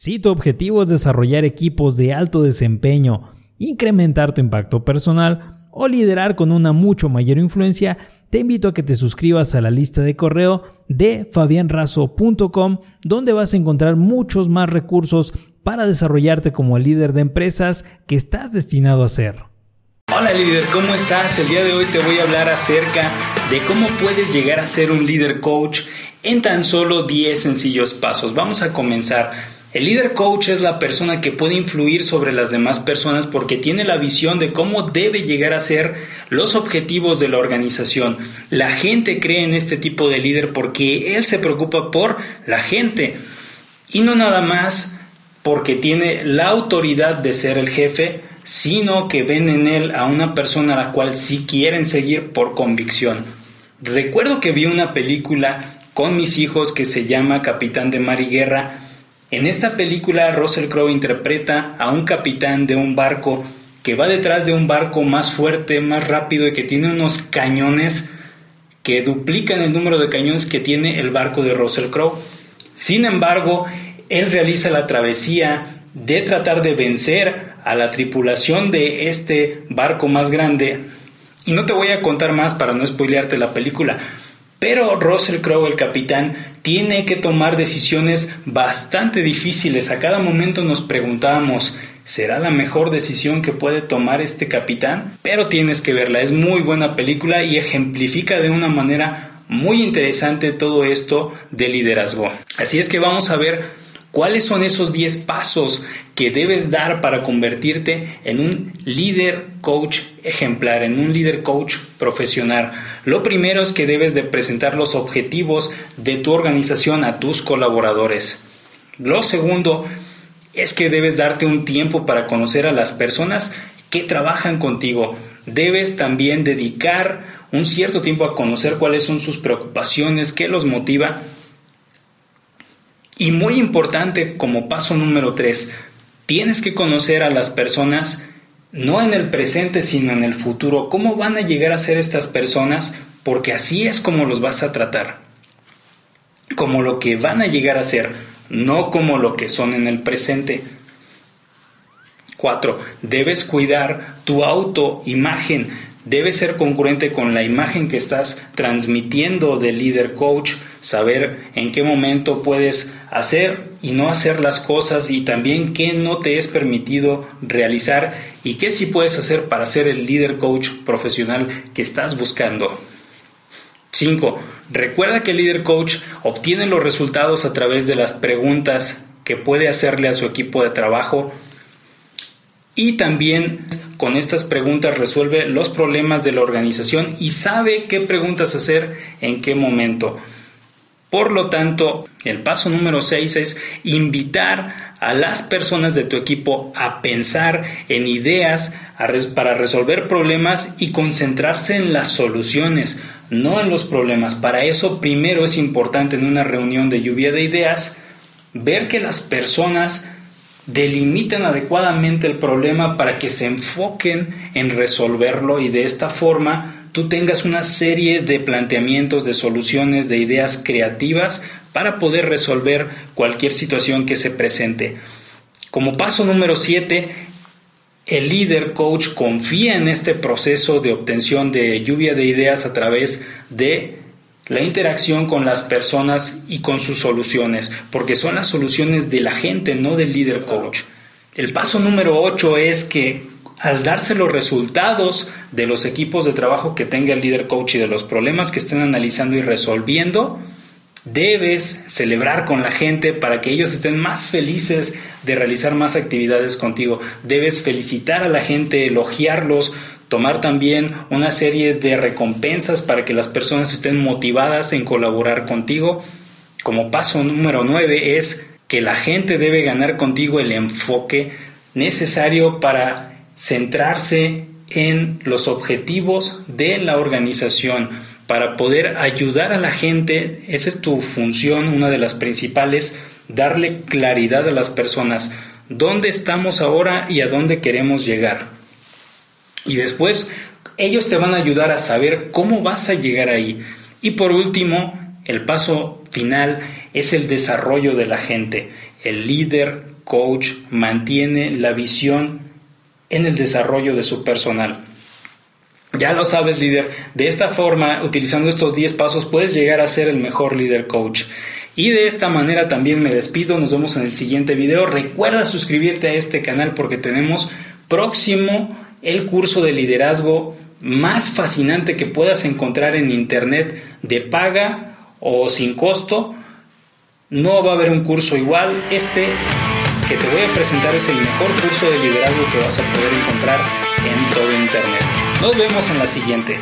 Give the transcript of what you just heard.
Si tu objetivo es desarrollar equipos de alto desempeño, incrementar tu impacto personal o liderar con una mucho mayor influencia, te invito a que te suscribas a la lista de correo de fabianrazo.com, donde vas a encontrar muchos más recursos para desarrollarte como líder de empresas que estás destinado a ser. Hola líder, ¿cómo estás? El día de hoy te voy a hablar acerca de cómo puedes llegar a ser un líder coach en tan solo 10 sencillos pasos. Vamos a comenzar. El líder coach es la persona que puede influir sobre las demás personas porque tiene la visión de cómo debe llegar a ser los objetivos de la organización. La gente cree en este tipo de líder porque él se preocupa por la gente y no nada más porque tiene la autoridad de ser el jefe, sino que ven en él a una persona a la cual sí quieren seguir por convicción. Recuerdo que vi una película con mis hijos que se llama Capitán de Mar y Guerra en esta película Russell Crowe interpreta a un capitán de un barco que va detrás de un barco más fuerte, más rápido y que tiene unos cañones que duplican el número de cañones que tiene el barco de Russell Crowe. Sin embargo, él realiza la travesía de tratar de vencer a la tripulación de este barco más grande. Y no te voy a contar más para no spoilearte la película, pero Russell Crowe, el capitán, tiene que tomar decisiones bastante difíciles. A cada momento nos preguntábamos, ¿será la mejor decisión que puede tomar este capitán? Pero tienes que verla, es muy buena película y ejemplifica de una manera muy interesante todo esto de liderazgo. Así es que vamos a ver ¿Cuáles son esos 10 pasos que debes dar para convertirte en un líder coach ejemplar, en un líder coach profesional? Lo primero es que debes de presentar los objetivos de tu organización a tus colaboradores. Lo segundo es que debes darte un tiempo para conocer a las personas que trabajan contigo. Debes también dedicar un cierto tiempo a conocer cuáles son sus preocupaciones, qué los motiva y muy importante como paso número tres, tienes que conocer a las personas no en el presente sino en el futuro. ¿Cómo van a llegar a ser estas personas? Porque así es como los vas a tratar. Como lo que van a llegar a ser, no como lo que son en el presente. 4. Debes cuidar tu autoimagen. Debes ser concurrente con la imagen que estás transmitiendo del líder coach saber en qué momento puedes hacer y no hacer las cosas y también qué no te es permitido realizar y qué sí puedes hacer para ser el líder coach profesional que estás buscando. 5. Recuerda que el líder coach obtiene los resultados a través de las preguntas que puede hacerle a su equipo de trabajo y también con estas preguntas resuelve los problemas de la organización y sabe qué preguntas hacer en qué momento. Por lo tanto, el paso número 6 es invitar a las personas de tu equipo a pensar en ideas para resolver problemas y concentrarse en las soluciones, no en los problemas. Para eso primero es importante en una reunión de lluvia de ideas ver que las personas delimitan adecuadamente el problema para que se enfoquen en resolverlo y de esta forma tú tengas una serie de planteamientos, de soluciones, de ideas creativas para poder resolver cualquier situación que se presente. Como paso número 7, el líder coach confía en este proceso de obtención de lluvia de ideas a través de la interacción con las personas y con sus soluciones, porque son las soluciones de la gente, no del líder coach. El paso número 8 es que al darse los resultados de los equipos de trabajo que tenga el líder coach y de los problemas que estén analizando y resolviendo, debes celebrar con la gente para que ellos estén más felices de realizar más actividades contigo. Debes felicitar a la gente, elogiarlos, tomar también una serie de recompensas para que las personas estén motivadas en colaborar contigo. Como paso número 9 es que la gente debe ganar contigo el enfoque necesario para centrarse en los objetivos de la organización para poder ayudar a la gente. Esa es tu función, una de las principales, darle claridad a las personas dónde estamos ahora y a dónde queremos llegar. Y después ellos te van a ayudar a saber cómo vas a llegar ahí. Y por último, el paso final es el desarrollo de la gente. El líder coach mantiene la visión en el desarrollo de su personal. Ya lo sabes, líder. De esta forma, utilizando estos 10 pasos, puedes llegar a ser el mejor líder coach. Y de esta manera también me despido. Nos vemos en el siguiente video. Recuerda suscribirte a este canal porque tenemos próximo el curso de liderazgo más fascinante que puedas encontrar en internet de paga o sin costo. No va a haber un curso igual. Este que te voy a presentar es el mejor curso de liderazgo que vas a poder encontrar en todo internet. Nos vemos en la siguiente.